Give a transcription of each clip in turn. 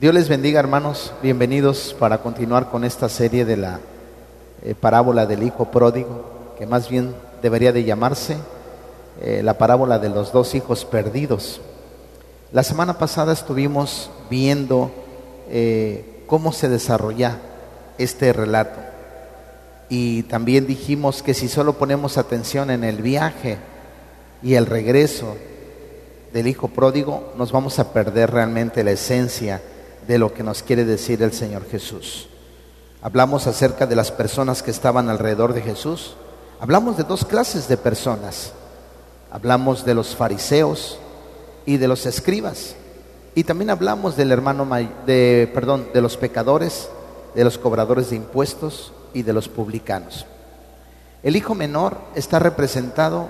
Dios les bendiga hermanos, bienvenidos para continuar con esta serie de la eh, parábola del Hijo Pródigo, que más bien debería de llamarse eh, la parábola de los dos hijos perdidos. La semana pasada estuvimos viendo eh, cómo se desarrolla este relato y también dijimos que si solo ponemos atención en el viaje y el regreso del Hijo Pródigo, nos vamos a perder realmente la esencia de lo que nos quiere decir el Señor Jesús. Hablamos acerca de las personas que estaban alrededor de Jesús. Hablamos de dos clases de personas. Hablamos de los fariseos y de los escribas. Y también hablamos del hermano de perdón, de los pecadores, de los cobradores de impuestos y de los publicanos. El hijo menor está representado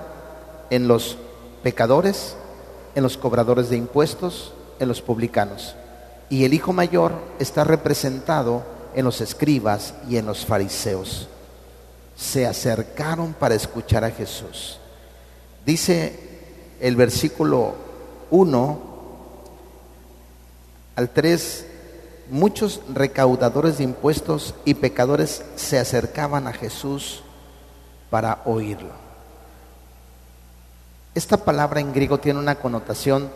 en los pecadores, en los cobradores de impuestos, en los publicanos y el hijo mayor está representado en los escribas y en los fariseos. Se acercaron para escuchar a Jesús. Dice el versículo 1 al 3, muchos recaudadores de impuestos y pecadores se acercaban a Jesús para oírlo. Esta palabra en griego tiene una connotación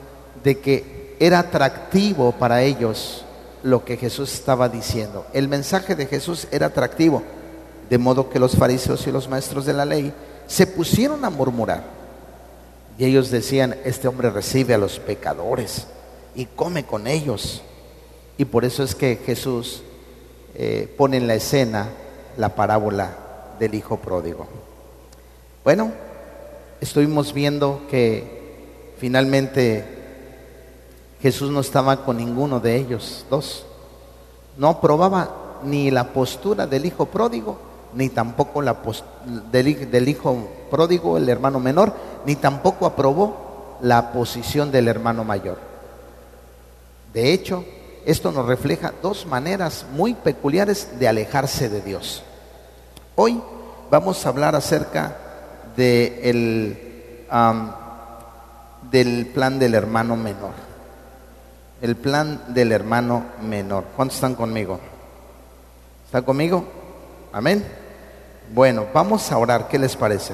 de que era atractivo para ellos lo que Jesús estaba diciendo. El mensaje de Jesús era atractivo, de modo que los fariseos y los maestros de la ley se pusieron a murmurar. Y ellos decían, este hombre recibe a los pecadores y come con ellos. Y por eso es que Jesús eh, pone en la escena la parábola del Hijo Pródigo. Bueno, estuvimos viendo que finalmente Jesús no estaba con ninguno de ellos dos. No aprobaba ni la postura del hijo pródigo, ni tampoco la del, del hijo pródigo, el hermano menor, ni tampoco aprobó la posición del hermano mayor. De hecho, esto nos refleja dos maneras muy peculiares de alejarse de Dios. Hoy vamos a hablar acerca de el, del plan del hermano menor el plan del hermano menor. ¿Cuántos están conmigo? ¿Están conmigo? Amén. Bueno, vamos a orar. ¿Qué les parece?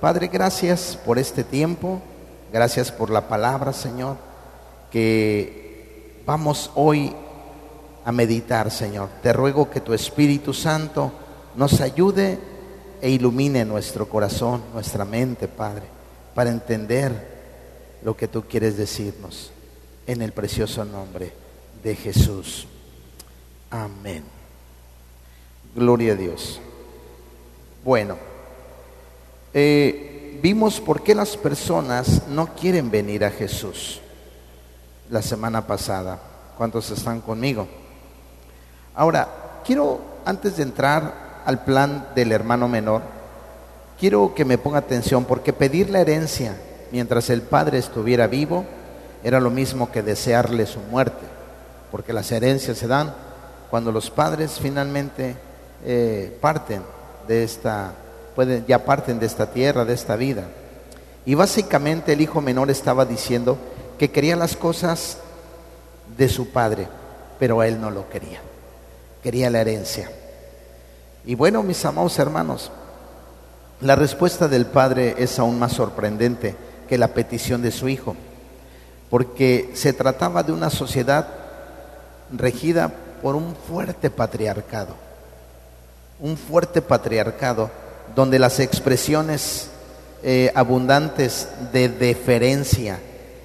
Padre, gracias por este tiempo. Gracias por la palabra, Señor, que vamos hoy a meditar, Señor. Te ruego que tu Espíritu Santo nos ayude e ilumine nuestro corazón, nuestra mente, Padre, para entender lo que tú quieres decirnos en el precioso nombre de Jesús. Amén. Gloria a Dios. Bueno, eh, vimos por qué las personas no quieren venir a Jesús la semana pasada. ¿Cuántos están conmigo? Ahora, quiero, antes de entrar al plan del hermano menor, quiero que me ponga atención porque pedir la herencia mientras el padre estuviera vivo era lo mismo que desearle su muerte, porque las herencias se dan cuando los padres finalmente eh, parten de esta, pueden, ya parten de esta tierra, de esta vida. Y básicamente el hijo menor estaba diciendo que quería las cosas de su padre, pero él no lo quería. Quería la herencia. Y bueno, mis amados hermanos, la respuesta del padre es aún más sorprendente que la petición de su hijo porque se trataba de una sociedad regida por un fuerte patriarcado, un fuerte patriarcado donde las expresiones eh, abundantes de deferencia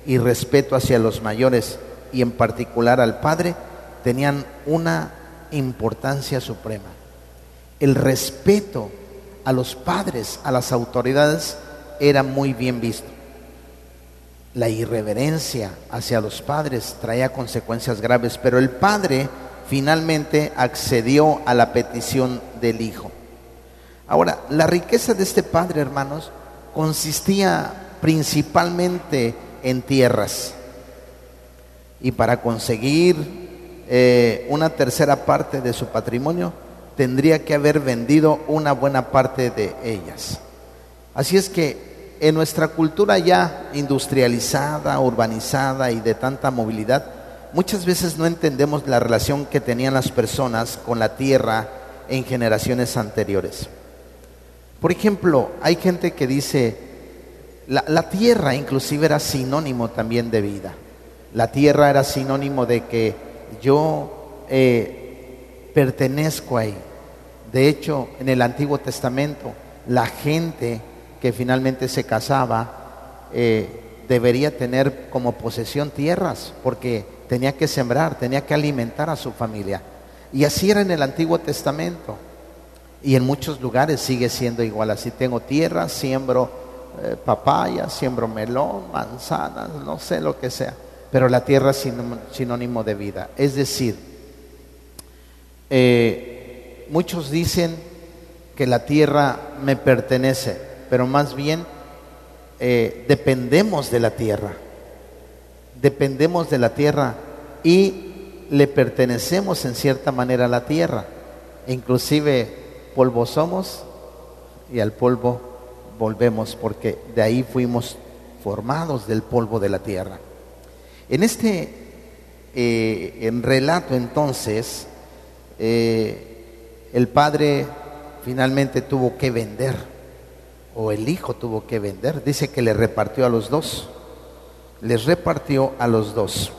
y respeto hacia los mayores y en particular al padre tenían una importancia suprema. El respeto a los padres, a las autoridades, era muy bien visto la irreverencia hacia los padres traía consecuencias graves, pero el padre finalmente accedió a la petición del hijo. Ahora, la riqueza de este padre, hermanos, consistía principalmente en tierras. Y para conseguir eh, una tercera parte de su patrimonio, tendría que haber vendido una buena parte de ellas. Así es que en nuestra cultura ya industrializada, urbanizada y de tanta movilidad, muchas veces no entendemos la relación que tenían las personas con la tierra en generaciones anteriores. Por ejemplo, hay gente que dice, la, tierra inclusive era sinónimo también de vida. La tierra era sinónimo de que yo eh, pertenezco ahí. De hecho, en el Antiguo Testamento, la gente que finalmente se casaba eh, debería tener como posesión tierras, porque tenía que sembrar, tenía que alimentar a su familia. Y así era en el Antiguo Testamento. Y en muchos lugares sigue siendo igual. Así tengo tierra, siembro eh, papaya, siembro melón, manzanas, no sé lo que sea. Pero la tierra es sinónimo de vida. Es decir, eh, muchos dicen que la tierra me pertenece, pero más bien eh, dependemos de la tierra. Dependemos de la tierra y le pertenecemos en cierta manera a la tierra. Inclusive polvo somos y al polvo volvemos porque de ahí fuimos formados del polvo de la tierra. En este eh, relato entonces, eh, el padre finalmente tuvo que vender, o el hijo tuvo que vender, dice que le repartió a los dos, les repartió a los dos.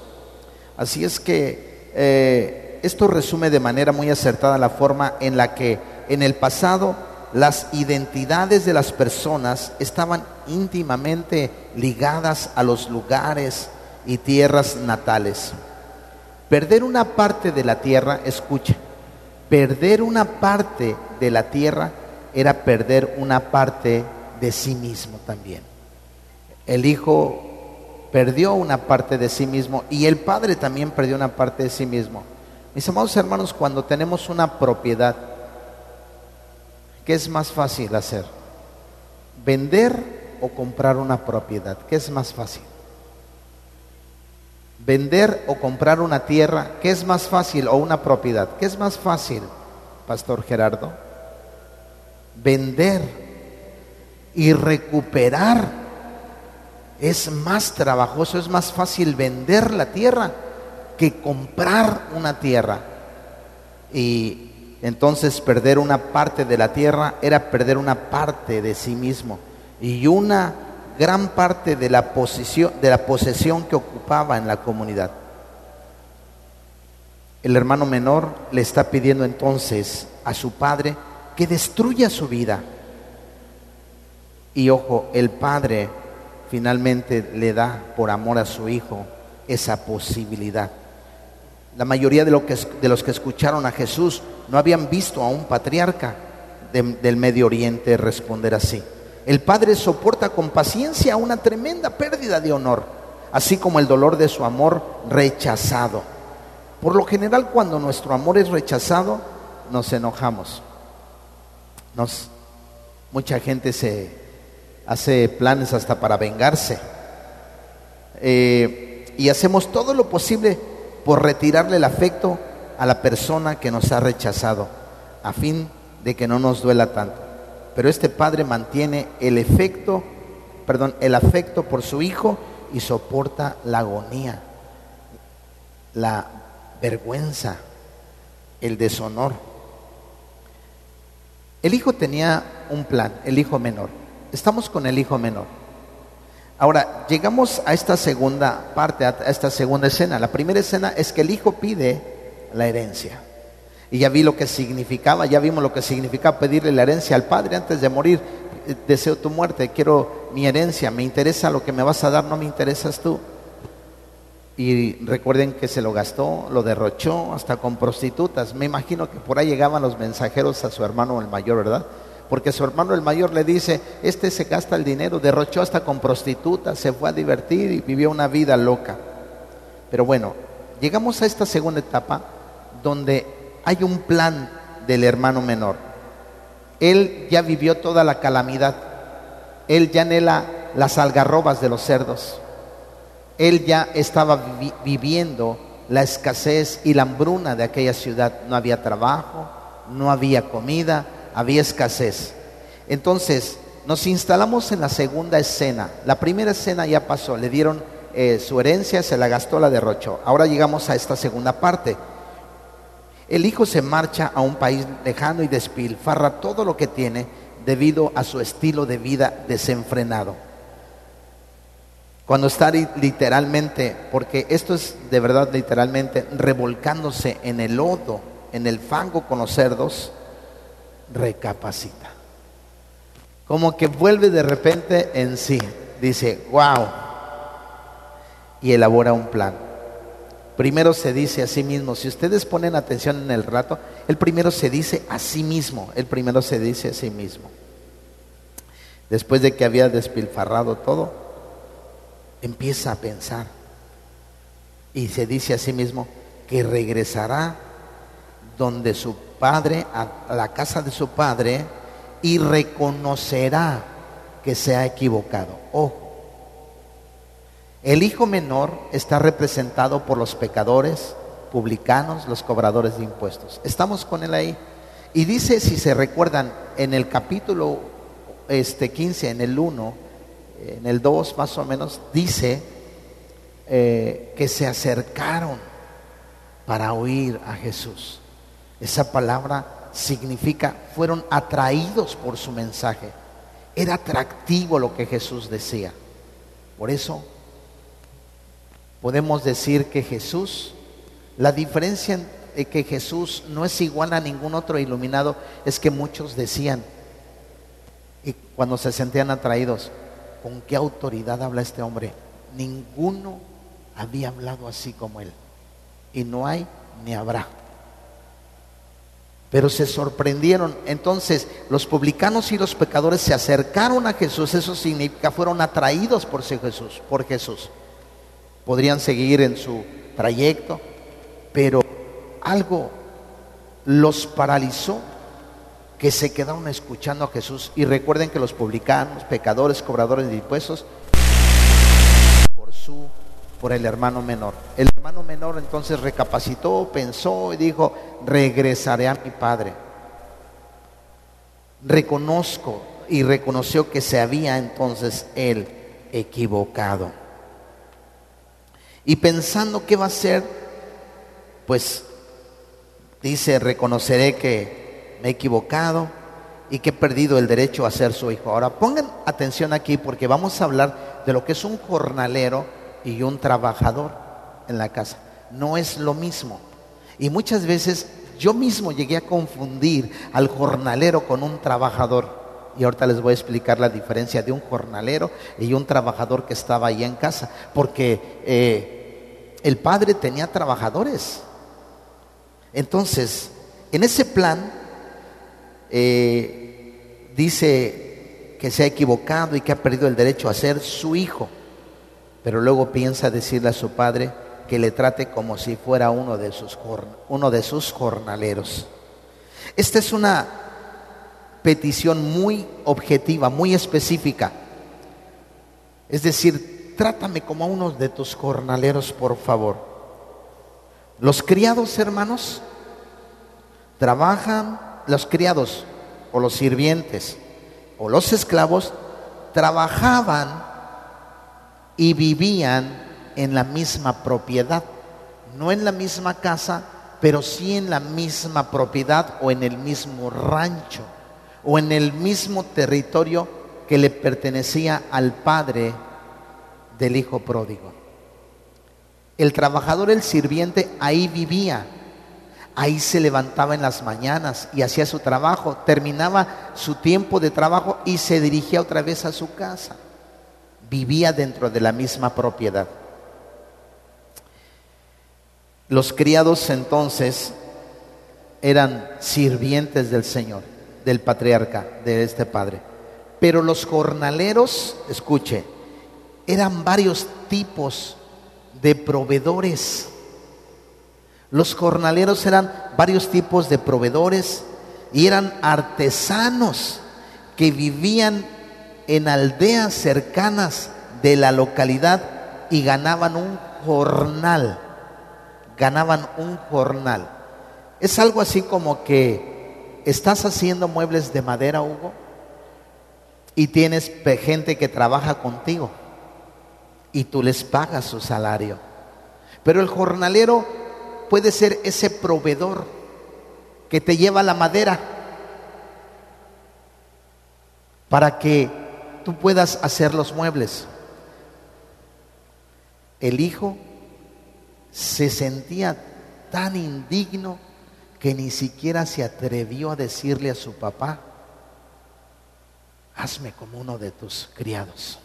Así es que eh, esto resume de manera muy acertada la forma en la que en el pasado las identidades de las personas estaban íntimamente ligadas a los lugares y tierras natales. Perder una parte de la tierra, escucha, perder una parte de la tierra era perder una parte de sí mismo también. El hijo perdió una parte de sí mismo y el padre también perdió una parte de sí mismo. Mis amados hermanos, cuando tenemos una propiedad, ¿qué es más fácil hacer? ¿Vender o comprar una propiedad? ¿Qué es más fácil? ¿Vender o comprar una tierra? ¿Qué es más fácil? ¿O una propiedad? ¿Qué es más fácil, Pastor Gerardo? Vender y recuperar es más trabajoso, es más fácil vender la tierra que comprar una tierra. Y entonces perder una parte de la tierra era perder una parte de sí mismo y una gran parte de la, posición, de la posesión que ocupaba en la comunidad. El hermano menor le está pidiendo entonces a su padre que destruya su vida. Y ojo, el padre finalmente le da por amor a su hijo esa posibilidad. La mayoría de, los que escucharon a Jesús no habían visto a un patriarca del Medio Oriente responder así. El padre soporta con paciencia una tremenda pérdida de honor, así como el dolor de su amor rechazado. Por lo general, cuando nuestro amor es rechazado, nos enojamos. Nos, mucha gente se, hace planes hasta para vengarse. Eh, y hacemos todo lo posible por retirarle el afecto a la persona que nos ha rechazado, a fin de que no nos duela tanto. Pero este padre mantiene el efecto, perdón, el afecto por su hijo y soporta la agonía, la vergüenza, el deshonor. El hijo tenía un plan, el hijo menor. Estamos con el hijo menor. Ahora, llegamos a esta segunda parte, a esta segunda escena. La primera escena es que el hijo pide la herencia. Y ya vi lo que significaba, ya vimos lo que significaba pedirle la herencia al padre antes de morir. Deseo tu muerte, quiero mi herencia, me interesa lo que me vas a dar, no me interesas tú. Y recuerden que se lo gastó, lo derrochó hasta con prostitutas. Me imagino que por ahí llegaban los mensajeros a su hermano el mayor, ¿verdad? porque su hermano el mayor le dice, este se gasta el dinero, derrochó hasta con prostitutas, se fue a divertir y vivió una vida loca. Pero bueno, llegamos a esta segunda etapa donde hay un plan del hermano menor. Él ya vivió toda la calamidad, él ya anhela las algarrobas de los cerdos, él ya estaba viviendo la escasez y la hambruna de aquella ciudad. No había trabajo, no había comida, había escasez. Entonces, nos instalamos en la segunda escena. La primera escena ya pasó, le dieron eh, su herencia, se la gastó, la derrochó. Ahora llegamos a esta segunda parte. El hijo se marcha a un país lejano y despilfarra todo lo que tiene debido a su estilo de vida desenfrenado. Cuando está literalmente, porque esto es de verdad literalmente, revolcándose en el lodo, en el fango con los cerdos, recapacita. Como que vuelve de repente en sí. Dice, wow. Y elabora un plan. Primero se dice a sí mismo, si ustedes ponen atención en el rato, el primero se dice a sí mismo, el primero se dice a sí mismo. Después de que había despilfarrado todo, empieza a pensar y se dice a sí mismo que regresará donde su padre, a la casa de su padre, y reconocerá que se ha equivocado. Ojo, el hijo menor está representado por los pecadores, publicanos, los cobradores de impuestos. Estamos con él ahí. Y dice, si se recuerdan, en el capítulo este, 15, en el 1, en el 2 más o menos, dice eh, que se acercaron para oír a Jesús. Esa palabra significa, fueron atraídos por su mensaje. Era atractivo lo que Jesús decía. Por eso podemos decir que Jesús, la diferencia en que Jesús no es igual a ningún otro iluminado es que muchos decían, y cuando se sentían atraídos, ¿con qué autoridad habla este hombre? Ninguno había hablado así como él. Y no hay ni habrá. Pero se sorprendieron. Entonces los publicanos y los pecadores se acercaron a Jesús. Eso significa fueron atraídos por Jesús, por Jesús podrían seguir en su trayecto, pero algo los paralizó que se quedaron escuchando a Jesús. Y recuerden que los publicanos, pecadores, cobradores de impuestos, por su por el hermano menor. El hermano menor entonces recapacitó, pensó y dijo, regresaré a mi padre. Reconozco y reconoció que se había entonces él equivocado. Y pensando qué va a hacer, pues dice, reconoceré que me he equivocado y que he perdido el derecho a ser su hijo. Ahora pongan atención aquí porque vamos a hablar de lo que es un jornalero y un trabajador en la casa. No es lo mismo. Y muchas veces yo mismo llegué a confundir al jornalero con un trabajador. Y ahorita les voy a explicar la diferencia de un jornalero y un trabajador que estaba ahí en casa. Porque eh, el padre tenía trabajadores. Entonces, en ese plan, eh, dice que se ha equivocado y que ha perdido el derecho a ser su hijo, pero luego piensa decirle a su padre que le trate como si fuera uno de sus, uno de sus jornaleros. Esta es una petición muy objetiva, muy específica. Es decir, trátame como a uno de tus jornaleros, por favor. Los criados, hermanos, trabajan, los criados o los sirvientes o los esclavos trabajaban y vivían en la misma propiedad, no en la misma casa, pero sí en la misma propiedad o en el mismo rancho o en el mismo territorio que le pertenecía al padre del hijo pródigo. El trabajador, el sirviente, ahí vivía, ahí se levantaba en las mañanas y hacía su trabajo, terminaba su tiempo de trabajo y se dirigía otra vez a su casa. Vivía dentro de la misma propiedad. Los criados entonces eran sirvientes del Señor, del patriarca, de este padre. Pero los jornaleros, escuche, eran varios tipos de proveedores. Los jornaleros eran varios tipos de proveedores y eran artesanos que vivían en aldeas cercanas de la localidad y ganaban un jornal. Ganaban un jornal. Es algo así como que estás haciendo muebles de madera, Hugo, y tienes gente que trabaja contigo y tú les pagas su salario. Pero el jornalero puede ser ese proveedor que te lleva la madera para que tú puedas hacer los muebles. El hijo se sentía tan indigno que ni siquiera se atrevió a decirle a su papá, hazme como uno de tus criados.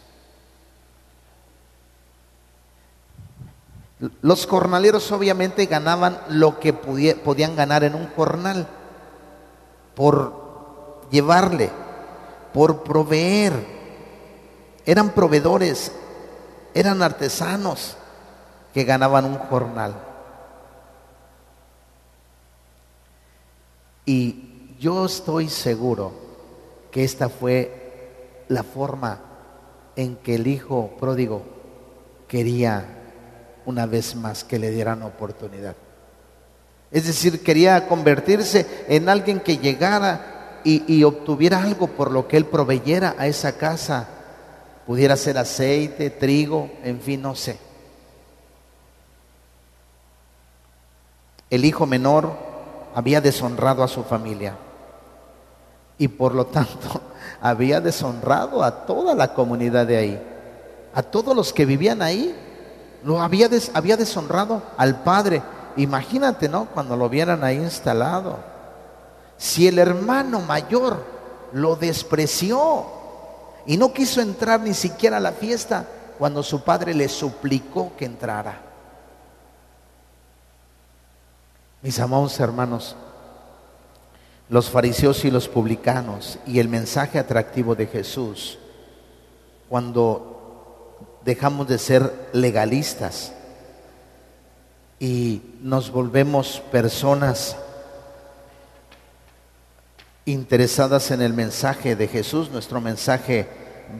Los jornaleros obviamente ganaban lo que podían ganar en un jornal por llevarle, por proveer. Eran proveedores, eran artesanos que ganaban un jornal. Y yo estoy seguro que esta fue la forma en que el hijo pródigo quería una vez más que le dieran oportunidad. Es decir, quería convertirse en alguien que llegara y, obtuviera algo por lo que él proveyera a esa casa. Pudiera ser aceite, trigo, en fin, no sé. El hijo menor había deshonrado a su familia y por lo tanto había deshonrado a toda la comunidad de ahí, a todos los que vivían ahí lo había, había deshonrado al padre. Imagínate, ¿no? Cuando lo vieran ahí instalado. Si el hermano mayor lo despreció y no quiso entrar ni siquiera a la fiesta cuando su padre le suplicó que entrara. Mis amados hermanos, los fariseos y los publicanos y el mensaje atractivo de Jesús, cuando dejamos de ser legalistas y nos volvemos personas interesadas en el mensaje de Jesús, nuestro mensaje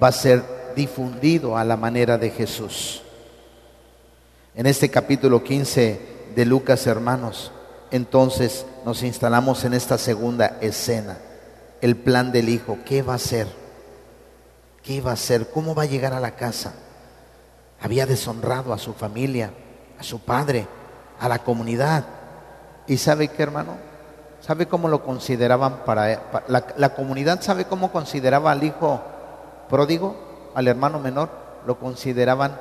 va a ser difundido a la manera de Jesús. En este capítulo 15 de Lucas, hermanos, entonces nos instalamos en esta segunda escena, el plan del Hijo. ¿Qué va a hacer? ¿Qué va a hacer? ¿Cómo va a llegar a la casa? Había deshonrado a su familia, a su padre, a la comunidad. ¿Y sabe qué, hermano? ¿Sabe cómo lo consideraban para, la, comunidad sabe cómo consideraba al hijo pródigo, al hermano menor? Lo consideraban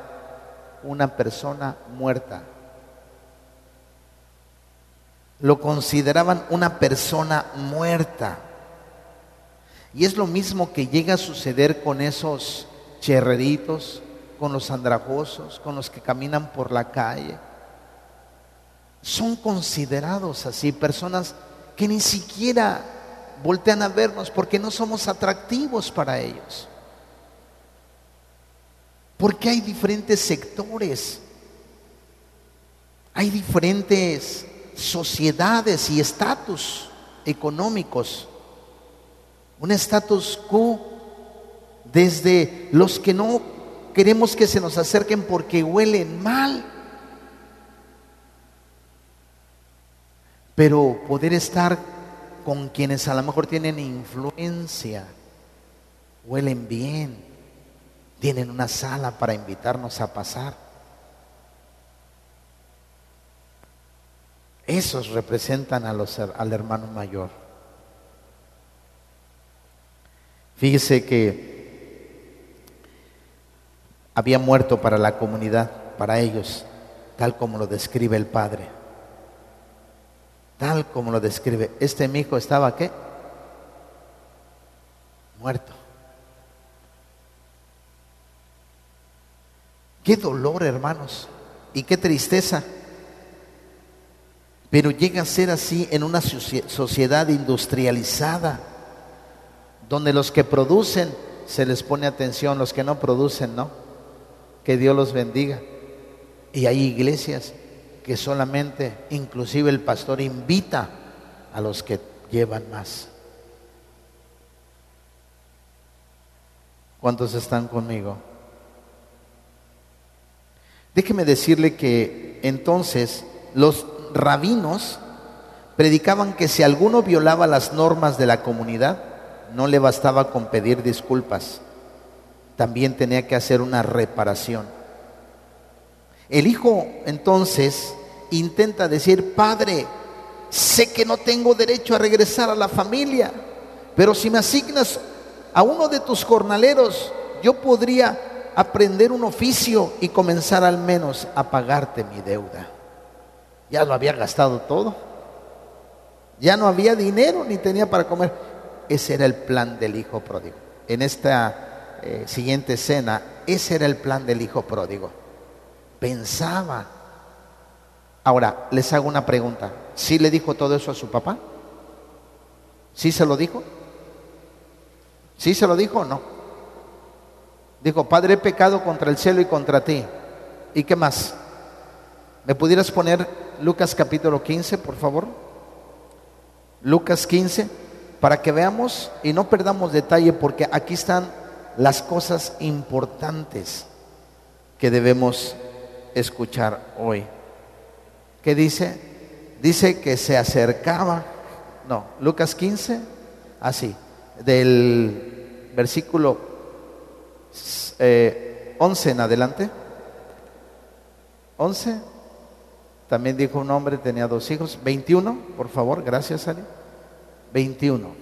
una persona muerta. Lo consideraban una persona muerta. Y es lo mismo que llega a suceder con esos cherreritos, con los andrajosos, con los que caminan por la calle. Son considerados así personas que ni siquiera voltean a vernos porque no somos atractivos para ellos. Porque hay diferentes sectores, hay diferentes sociedades y estatus económicos. Un estatus quo desde los que no queremos que se nos acerquen porque huelen mal. Pero poder estar con quienes a lo mejor tienen influencia, huelen bien, tienen una sala para invitarnos a pasar. Esos representan al hermano mayor. Fíjese que había muerto para la comunidad, para ellos, tal como lo describe el Padre. Tal como lo describe. Este mi hijo estaba qué? Muerto. Qué dolor, hermanos, y qué tristeza. Pero llega a ser así en una sociedad industrializada, donde los que producen se les pone atención, los que no producen no. Que Dios los bendiga. Y hay iglesias que solamente, inclusive el pastor invita a los que llevan más. ¿Cuántos están conmigo? Déjeme decirle que entonces los rabinos predicaban que si alguno violaba las normas de la comunidad, no le bastaba con pedir disculpas también tenía que hacer una reparación. El hijo entonces intenta decir, Padre, sé que no tengo derecho a regresar a la familia, pero si me asignas a uno de tus jornaleros, yo podría aprender un oficio y comenzar al menos a pagarte mi deuda. Ya lo había gastado todo. Ya no había dinero ni tenía para comer. Ese era el plan del hijo pródigo. En esta eh, siguiente escena, ese era el plan del hijo pródigo. Pensaba. Ahora, les hago una pregunta. ¿Sí le dijo todo eso a su papá? ¿Sí se lo dijo? ¿Sí se lo dijo o no? Dijo, Padre, he pecado contra el cielo y contra ti. ¿Y qué más? ¿Me pudieras poner Lucas capítulo 15, por favor? Lucas 15, para que veamos y no perdamos detalle, porque aquí están las cosas importantes que debemos escuchar hoy. ¿Qué dice? Dice que se acercaba, no, Lucas 15, así, del versículo 11 eh, en adelante. 11. También dijo un hombre, tenía dos hijos. 21, por favor, gracias, Ali. 21.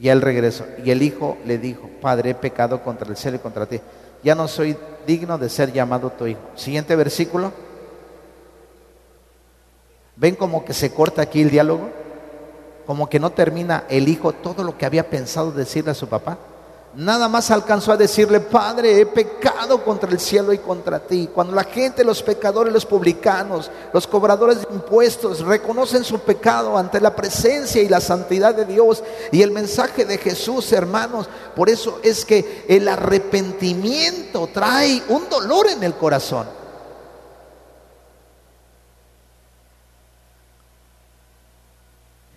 Y él regresó. Y el hijo le dijo, Padre, he pecado contra el cielo y contra ti. Ya no soy digno de ser llamado tu hijo. Siguiente versículo. ¿Ven como que se corta aquí el diálogo? Como que no termina el hijo todo lo que había pensado decirle a su papá. Nada más alcanzó a decirle, Padre, he pecado contra el cielo y contra ti. Cuando la gente, los pecadores, los publicanos, los cobradores de impuestos reconocen su pecado ante la presencia y la santidad de Dios y el mensaje de Jesús, hermanos, por eso es que el arrepentimiento trae un dolor en el corazón.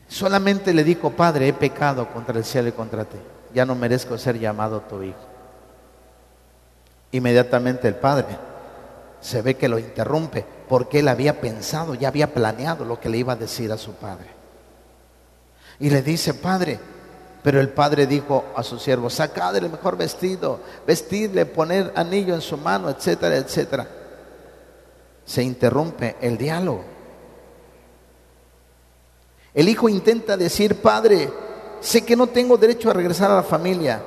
Solamente le dijo, Padre, he pecado contra el cielo y contra ti ya no merezco ser llamado tu hijo. Inmediatamente el padre se ve que lo interrumpe porque él había pensado, ya había planeado lo que le iba a decir a su padre. Y le dice, padre, pero el padre dijo a su siervo, sacad el mejor vestido, vestirle, poner anillo en su mano, etcétera, etcétera. Se interrumpe el diálogo. El hijo intenta decir, padre, sé que no tengo derecho a regresar a la familia,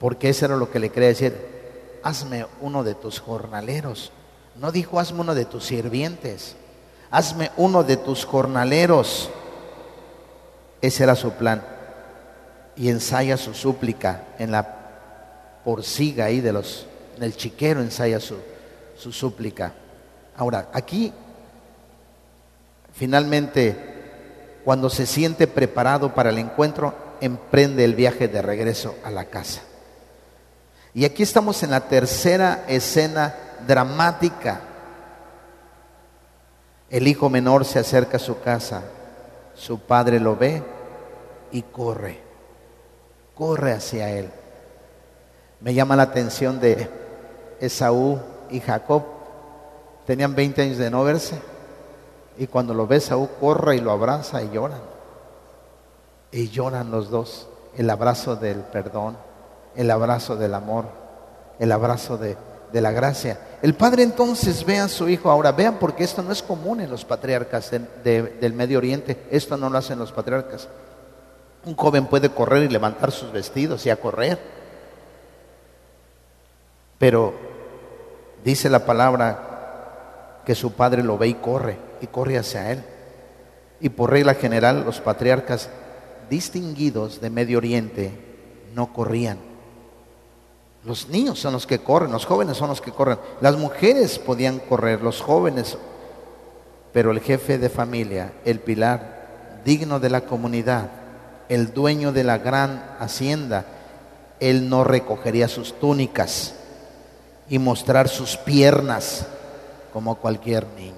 porque eso era lo que le quería decir, hazme uno de tus jornaleros. No dijo, hazme uno de tus sirvientes, hazme uno de tus jornaleros. Ese era su plan. Y ensaya su súplica en la porciga ahí de los, en el chiquero ensaya su, su súplica. Ahora, aquí finalmente cuando se siente preparado para el encuentro, emprende el viaje de regreso a la casa. Y aquí estamos en la tercera escena dramática. El hijo menor se acerca a su casa, su padre lo ve y corre, corre hacia él. Me llama la atención de Esaú y Jacob. Tenían 20 años de no verse y cuando lo ve Saúl, corre y lo abraza y lloran. Y lloran los dos. El abrazo del perdón, el abrazo del amor, el abrazo de, la gracia. El padre entonces ve a su hijo. Ahora vean porque esto no es común en los patriarcas del Medio Oriente. Esto no lo hacen los patriarcas. Un joven puede correr y levantar sus vestidos y a correr. Pero dice la palabra que su padre lo ve y corre y corre hacia él. Y por regla general los patriarcas distinguidos de Medio Oriente no corrían. Los niños son los que corren, los jóvenes son los que corren. Las mujeres podían correr, los jóvenes, pero el jefe de familia, el pilar digno de la comunidad, el dueño de la gran hacienda, él no recogería sus túnicas y mostrar sus piernas como cualquier niño.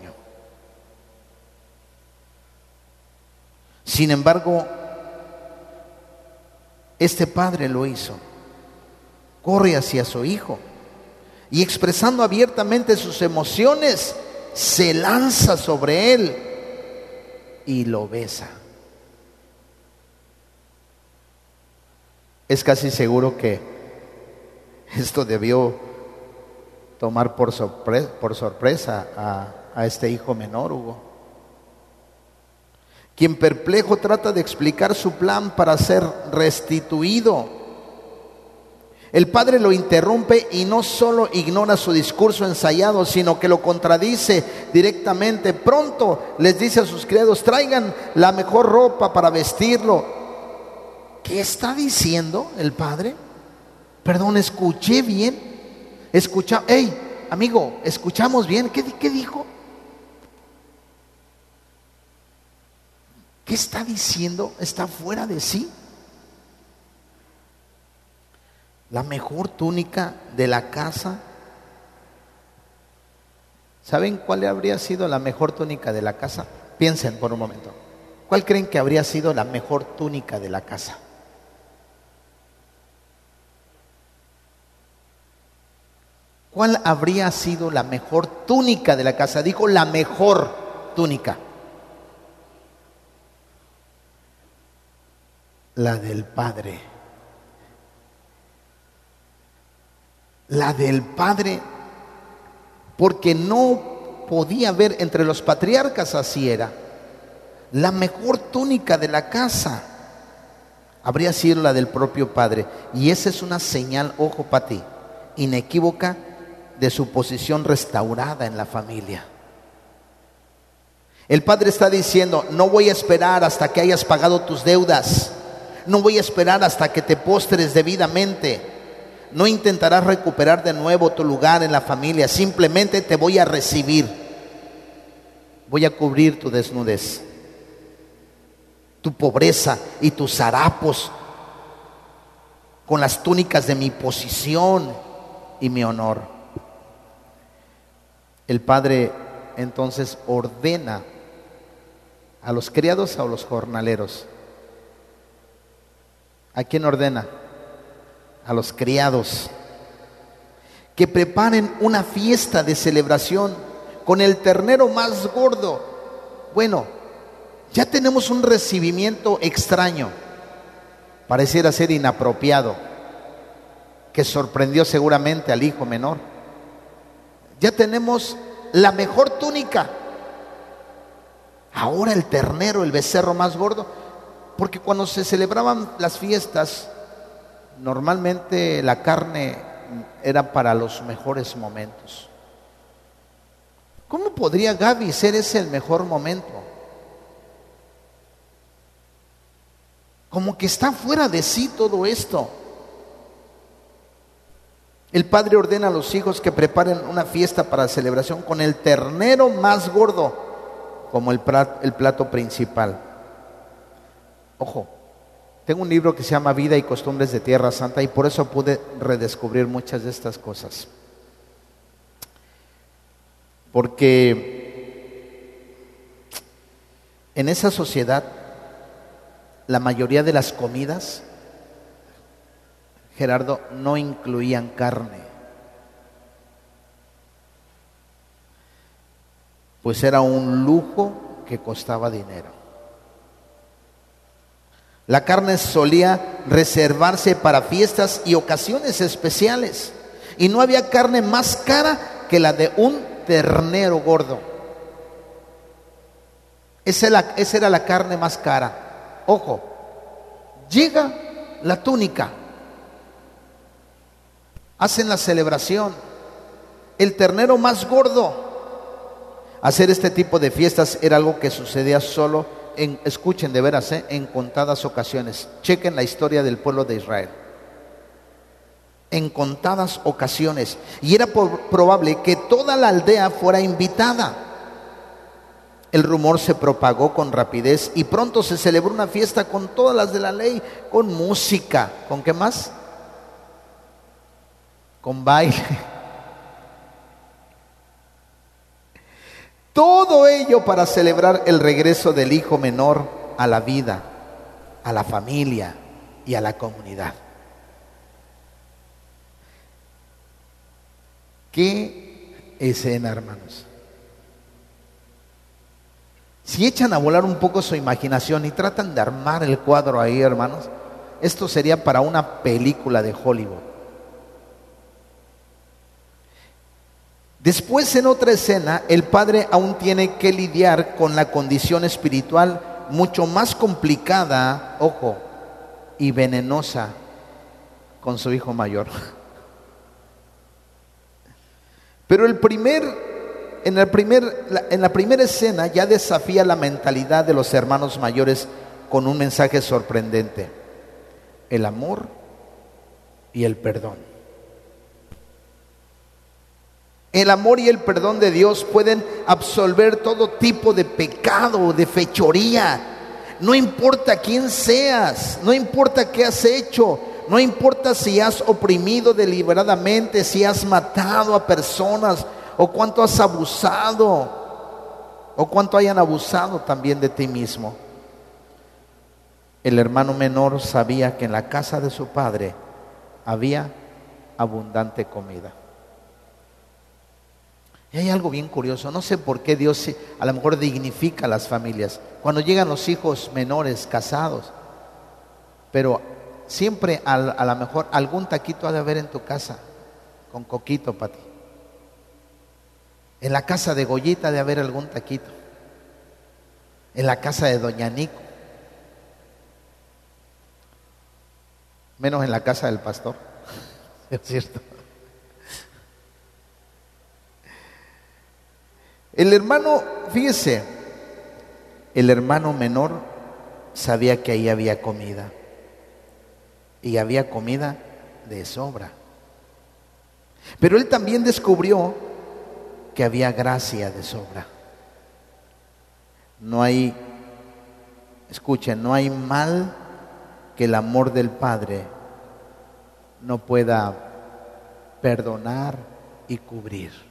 Sin embargo, este padre lo hizo. Corre hacia su hijo y expresando abiertamente sus emociones, se lanza sobre él y lo besa. Es casi seguro que esto debió tomar por, sorpresa a, a este hijo menor, Hugo. Quien perplejo trata de explicar su plan para ser restituido. El padre lo interrumpe y no solo ignora su discurso ensayado, sino que lo contradice directamente. Pronto les dice a sus criados, traigan la mejor ropa para vestirlo. ¿Qué está diciendo el padre? Perdón, escuché bien. Escucha, hey, amigo, escuchamos bien. ¿Qué, qué dijo? ¿Qué está diciendo? ¿Está fuera de sí? la mejor túnica de la casa. ¿Saben cuál habría sido la mejor túnica de la casa? Piensen por un momento. ¿Cuál creen que habría sido la mejor túnica de la casa? ¿Cuál habría sido la mejor túnica de la casa? Dijo la mejor túnica. La del Padre. la del Padre, porque no podía ver entre los patriarcas así era. La mejor túnica de la casa habría sido la del propio Padre. Y esa es una señal, ojo para ti, inequívoca de su posición restaurada en la familia. El Padre está diciendo, no voy a esperar hasta que hayas pagado tus deudas, no voy a esperar hasta que te postres debidamente no intentarás recuperar de nuevo tu lugar en la familia, simplemente te voy a recibir. Voy a cubrir tu desnudez, tu pobreza y tus harapos con las túnicas de mi posición y mi honor. El Padre entonces ordena a los criados o a los jornaleros. ¿A quién ordena? a los criados que preparen una fiesta de celebración con el ternero más gordo. Bueno, ya tenemos un recibimiento extraño, pareciera ser inapropiado, que sorprendió seguramente al hijo menor. Ya tenemos la mejor túnica. Ahora el ternero, el becerro más gordo, porque cuando se celebraban las fiestas, normalmente la carne era para los mejores momentos. ¿Cómo podría Gaby ser ese el mejor momento? Como que está fuera de sí todo esto. El padre ordena a los hijos que preparen una fiesta para celebración con el ternero más gordo como el plato, el plato principal. Ojo, tengo un libro que se llama Vida y Costumbres de Tierra Santa y por eso pude redescubrir muchas de estas cosas. Porque en esa sociedad la mayoría de las comidas, Gerardo, no incluían carne. Pues era un lujo que costaba dinero. La carne solía reservarse para fiestas y ocasiones especiales. Y no había carne más cara que la de un ternero gordo. Esa era, la carne más cara. Ojo, llega la túnica. Hacen la celebración. El ternero más gordo. Hacer este tipo de fiestas era algo que sucedía solo escuchen de veras, ¿eh? en contadas ocasiones. Chequen la historia del pueblo de Israel. En contadas ocasiones. Y era probable que toda la aldea fuera invitada. El rumor se propagó con rapidez y pronto se celebró una fiesta con todas las de la ley, con música. ¿Con qué más? Con baile Todo ello para celebrar el regreso del hijo menor a la vida, a la familia y a la comunidad. ¿Qué escena, hermanos? Si echan a volar un poco su imaginación y tratan de armar el cuadro ahí, hermanos, esto sería para una película de Hollywood. Después en otra escena, el padre aún tiene que lidiar con la condición espiritual mucho más complicada, ojo, y venenosa con su hijo mayor. Pero el primer, en, el primer, en la primera escena ya desafía la mentalidad de los hermanos mayores con un mensaje sorprendente. El amor y el perdón. El amor y el perdón de Dios pueden absolver todo tipo de pecado, de fechoría. No importa quién seas, no importa qué has hecho, no importa si has oprimido deliberadamente, si has matado a personas o cuánto has abusado o cuánto hayan abusado también de ti mismo. El hermano menor sabía que en la casa de su padre había abundante comida. Y hay algo bien curioso, no sé por qué Dios a lo mejor dignifica a las familias. Cuando llegan los hijos menores casados, pero siempre a, a lo mejor algún taquito ha de haber en tu casa, con coquito para ti. En la casa de Goyita de haber algún taquito. En la casa de Doña Nico. menos en la casa del pastor, es cierto. El hermano, fíjese, el hermano menor sabía que ahí había comida y había comida de sobra. Pero él también descubrió que había gracia de sobra. No hay, escuchen, no hay mal que el amor del Padre no pueda perdonar y cubrir.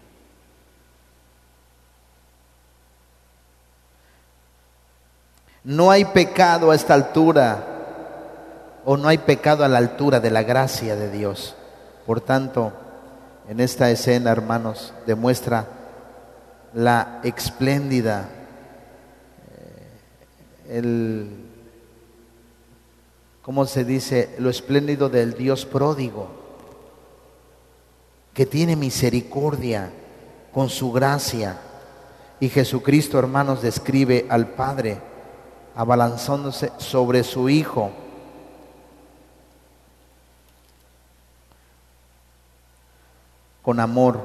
No hay pecado a esta altura o no hay pecado a la altura de la gracia de Dios. Por tanto, en esta escena, hermanos, demuestra la espléndida, eh, el ¿cómo se dice? Lo espléndido del Dios pródigo, que tiene misericordia con su gracia. Y Jesucristo, hermanos, describe al Padre abalanzándose sobre su Hijo. con amor,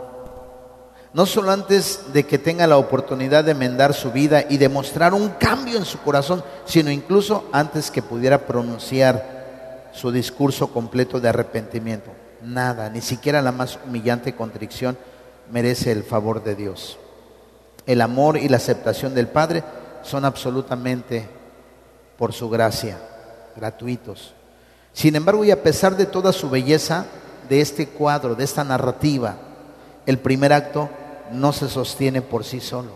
no solo antes de que tenga la oportunidad de enmendar su vida y demostrar un cambio en su corazón, sino incluso antes que pudiera pronunciar su discurso completo de arrepentimiento. Nada, ni siquiera la más humillante contrición merece el favor de Dios. El amor y la aceptación del Padre son absolutamente por su gracia, gratuitos. Sin embargo, y a pesar de toda su belleza de este cuadro, de esta narrativa, el primer acto no se sostiene por sí solo.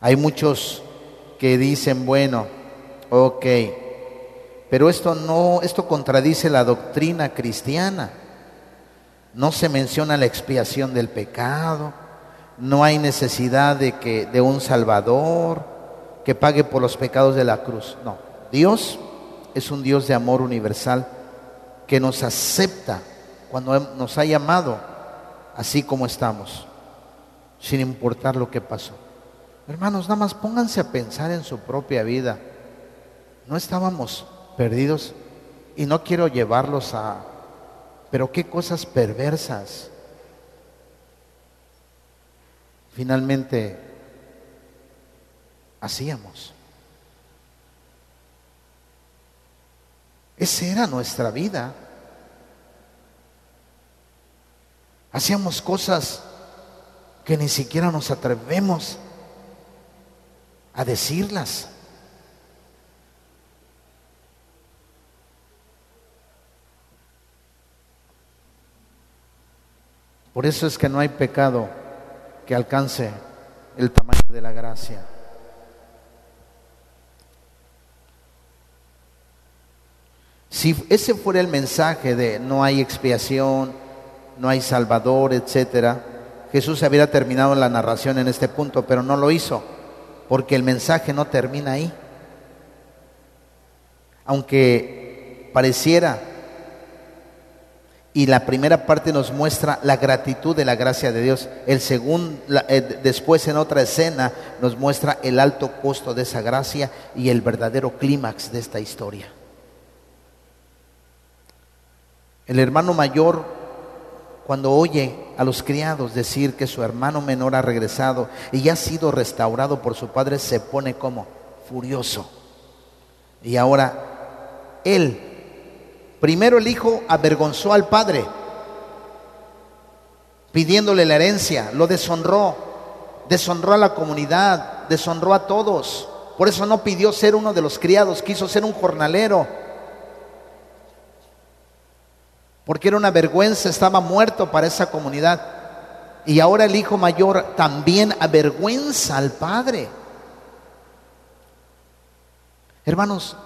Hay muchos que dicen, bueno, ok, pero esto no, esto contradice la doctrina cristiana. No se menciona la expiación del pecado, no hay necesidad de que de un salvador que pague por los pecados de la cruz. No, Dios es un Dios de amor universal que nos acepta cuando nos ha llamado así como estamos, sin importar lo que pasó. Hermanos, nada más pónganse a pensar en su propia vida. No estábamos perdidos y no quiero llevarlos a... Pero qué cosas perversas. Finalmente hacíamos. Esa era nuestra vida. Hacíamos cosas que ni siquiera nos atrevemos a decirlas. Por eso es que no hay pecado que alcance el tamaño de la gracia. Si ese fuera el mensaje de no hay expiación, no hay Salvador, etcétera. Jesús había terminado la narración en este punto, pero no lo hizo, porque el mensaje no termina ahí. Aunque pareciera Y la primera parte nos muestra la gratitud de la gracia de Dios. El segundo, eh, después en otra escena nos muestra el alto costo de esa gracia y el verdadero clímax de esta historia. El hermano mayor, cuando oye a los criados decir que su hermano menor ha regresado y ha sido restaurado por su padre, se pone como furioso. Y ahora él Primero el hijo avergonzó al padre, pidiéndole la herencia, lo deshonró, deshonró a la comunidad, deshonró a todos. Por eso no pidió ser uno de los criados, quiso ser un jornalero. Porque era una vergüenza, estaba muerto para esa comunidad. Y ahora el hijo mayor también avergüenza al padre. Hermanos,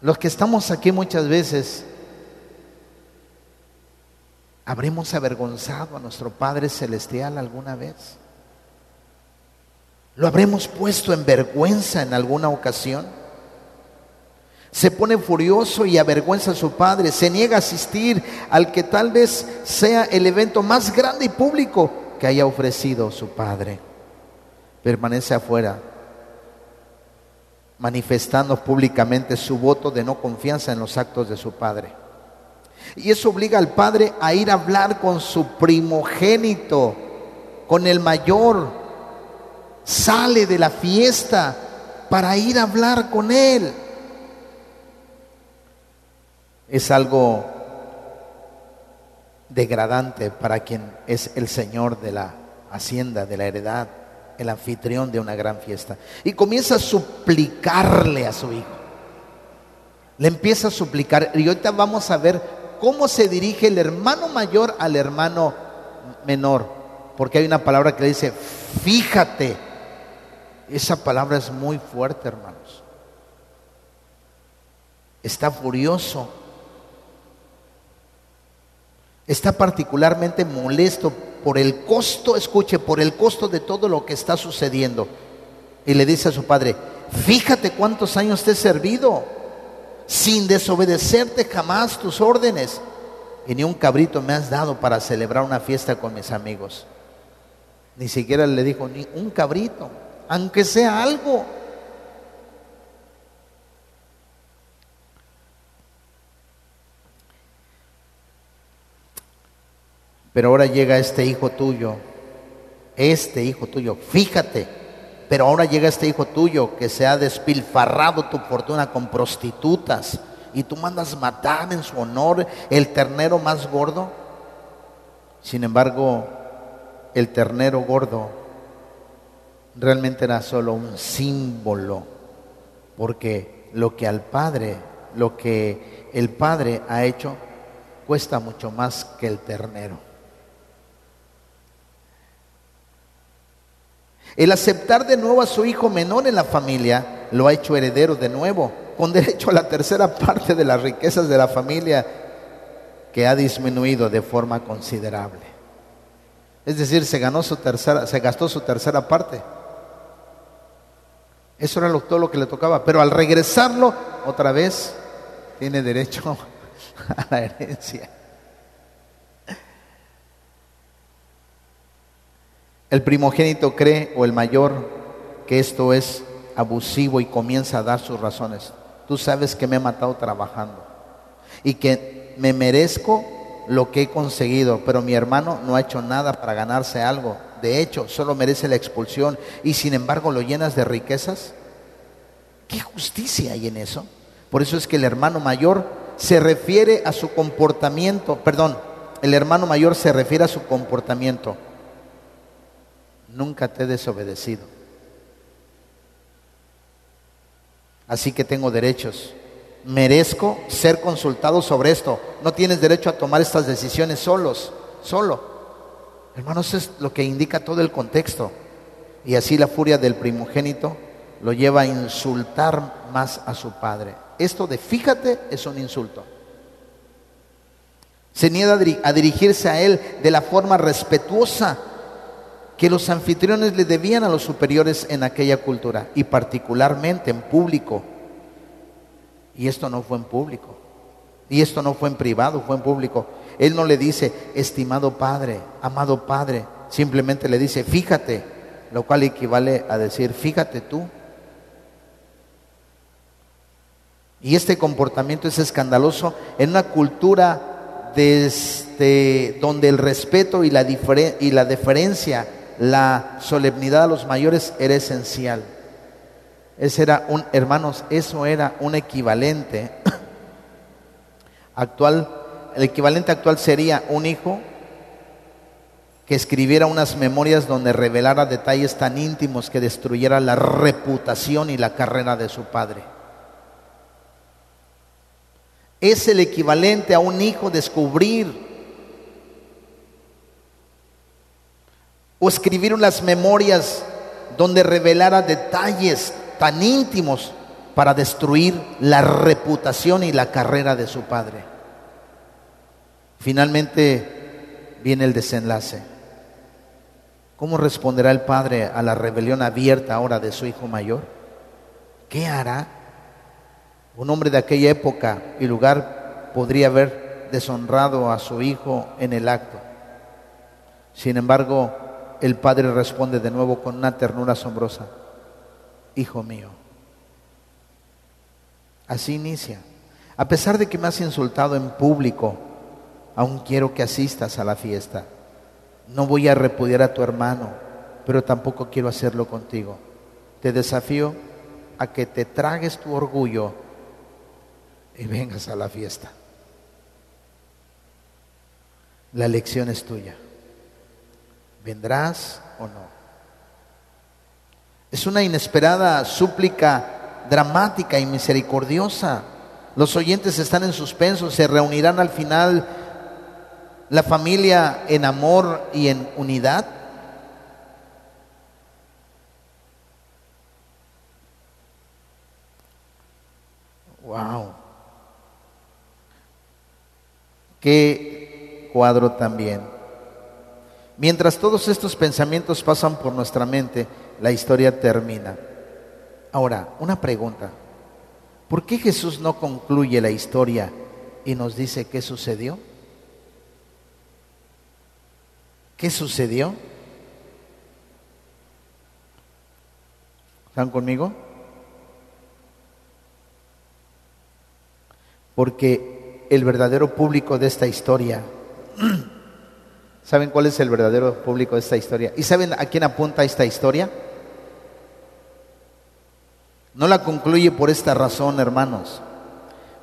los que estamos aquí muchas veces ¿Habremos avergonzado a nuestro Padre Celestial alguna vez? ¿Lo habremos puesto en vergüenza en alguna ocasión? Se pone furioso y avergüenza a su Padre, se niega a asistir al que tal vez sea el evento más grande y público que haya ofrecido su Padre. Permanece afuera manifestando públicamente su voto de no confianza en los actos de su padre. Y eso obliga al padre a ir a hablar con su primogénito, con el mayor. Sale de la fiesta para ir a hablar con él. Es algo degradante para quien es el señor de la hacienda, de la heredad el anfitrión de una gran fiesta. Y comienza a suplicarle a su hijo. Le empieza a suplicar. Y ahorita vamos a ver cómo se dirige el hermano mayor al hermano menor. Porque hay una palabra que dice, fíjate. Esa palabra es muy fuerte, hermanos. Está furioso. Está particularmente molesto por el costo, escuche, por el costo de todo lo que está sucediendo. Y le dice a su padre, fíjate cuántos años te he servido, sin desobedecerte jamás tus órdenes. Y ni un cabrito me has dado para celebrar una fiesta con mis amigos. Ni siquiera le dijo, ni un cabrito, aunque sea algo. Pero ahora llega este hijo tuyo, este hijo tuyo, fíjate, pero ahora llega este hijo tuyo que se ha despilfarrado tu fortuna con prostitutas y tú mandas matar en su honor el ternero más gordo. Sin embargo, el ternero gordo realmente era solo un símbolo, porque lo que al Padre, lo que el Padre ha hecho, cuesta mucho más que el ternero. El aceptar de nuevo a su hijo menor en la familia lo ha hecho heredero de nuevo, con derecho a la tercera parte de las riquezas de la familia que ha disminuido de forma considerable. Es decir, se ganó su tercera, se gastó su tercera parte. Eso era todo lo que le tocaba. Pero al regresarlo, otra vez tiene derecho a la herencia. El primogénito cree, o el mayor, que esto es abusivo y comienza a dar sus razones. Tú sabes que me he matado trabajando y que me merezco lo que he conseguido, pero mi hermano no ha hecho nada para ganarse algo. De hecho, solo merece la expulsión y sin embargo lo llenas de riquezas. ¿Qué justicia hay en eso? Por eso es que el hermano mayor se refiere a su comportamiento, perdón, el hermano mayor se refiere a su comportamiento nunca te he desobedecido. Así que tengo derechos. Merezco ser consultado sobre esto. No tienes derecho a tomar estas decisiones solos, solo. Hermanos, es lo que indica todo el contexto. Y así la furia del primogénito lo lleva a insultar más a su padre. Esto de fíjate es un insulto. Se niega a dirigirse a él de la forma respetuosa que los anfitriones le debían a los superiores en aquella cultura y particularmente en público. Y esto no fue en público, Y esto no fue en privado, fue en público. Él no le dice, estimado padre, amado padre, simplemente le dice, fíjate, lo cual equivale a decir, fíjate tú. Y este comportamiento es escandaloso en una cultura desde donde el respeto y la, y la deferencia, la solemnidad a los mayores era esencial. Ese era un, hermanos, eso era un equivalente actual. El equivalente actual sería un hijo que escribiera unas memorias donde revelara detalles tan íntimos que destruyera la reputación y la carrera de su padre es el equivalente a un hijo descubrir o escribir unas memorias donde revelara detalles tan íntimos para destruir la reputación y la carrera de su padre. Finalmente viene el desenlace. ¿Cómo responderá el padre a la rebelión abierta ahora de su hijo mayor? ¿Qué hará? Un hombre de aquella época y lugar podría haber deshonrado a su hijo en el acto. Sin embargo, el padre responde de nuevo con una ternura asombrosa, Hijo mío. Así inicia. A pesar de que me has insultado en público, aún quiero que asistas a la fiesta. No voy a repudiar a tu hermano, pero tampoco quiero hacerlo contigo. Te desafío a que te tragues tu orgullo y vengas a la fiesta. La lección es tuya. ¿Vendrás o no? Es una inesperada súplica dramática y misericordiosa. Los oyentes están en suspenso, se reunirán al final la familia en amor y en unidad. Wow. Qué cuadro también. Mientras todos estos pensamientos pasan por nuestra mente, la historia termina. Ahora, una pregunta. ¿Por qué Jesús no concluye la historia y nos dice qué sucedió? ¿Qué sucedió? ¿Están conmigo? Porque el verdadero público de esta historia. ¿Saben cuál es el verdadero público de esta historia? ¿Y saben a quién apunta esta historia? No la concluye por esta razón, hermanos,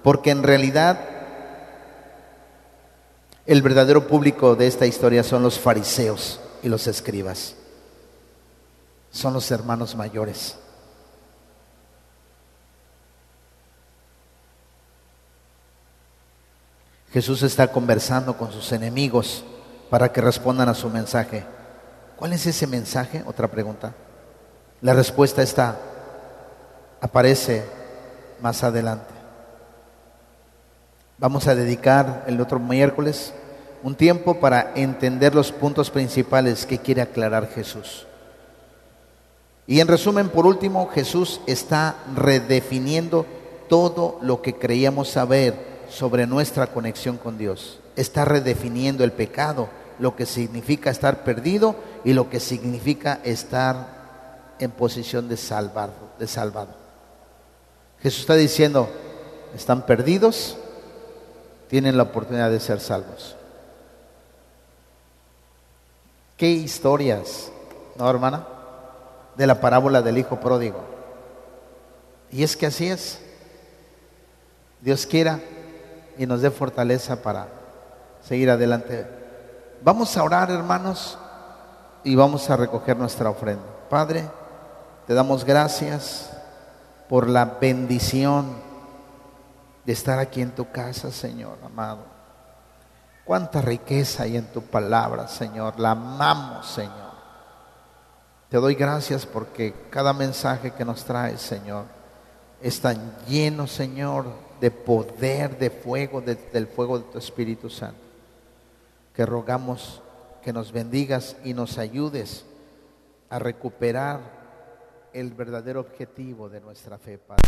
porque en realidad el verdadero público de esta historia son los fariseos y los escribas, son los hermanos mayores. Jesús está conversando con sus enemigos para que respondan a su mensaje. ¿Cuál es ese mensaje? Otra pregunta. La respuesta está, aparece más adelante. Vamos a dedicar el otro miércoles un tiempo para entender los puntos principales que quiere aclarar Jesús. Y en resumen, por último, Jesús está redefiniendo todo lo que creíamos saber sobre nuestra conexión con Dios. Está redefiniendo el pecado, lo que significa estar perdido y lo que significa estar en posición de salvado, de salvado. Jesús está diciendo, están perdidos, tienen la oportunidad de ser salvos. Qué historias, ¿no, hermana? De la parábola del hijo pródigo. Y es que así es. Dios quiera y nos dé fortaleza para seguir adelante. Vamos a orar, hermanos, y vamos a recoger nuestra ofrenda. Padre, te damos gracias por la bendición de estar aquí en tu casa, Señor amado. Cuánta riqueza hay en tu palabra, Señor. La amamos, Señor. Te doy gracias porque cada mensaje que nos traes, Señor, es tan lleno, Señor, de poder, de fuego, del fuego de tu Espíritu Santo. Que rogamos que nos bendigas y nos ayudes a recuperar el verdadero objetivo de nuestra fe, Padre.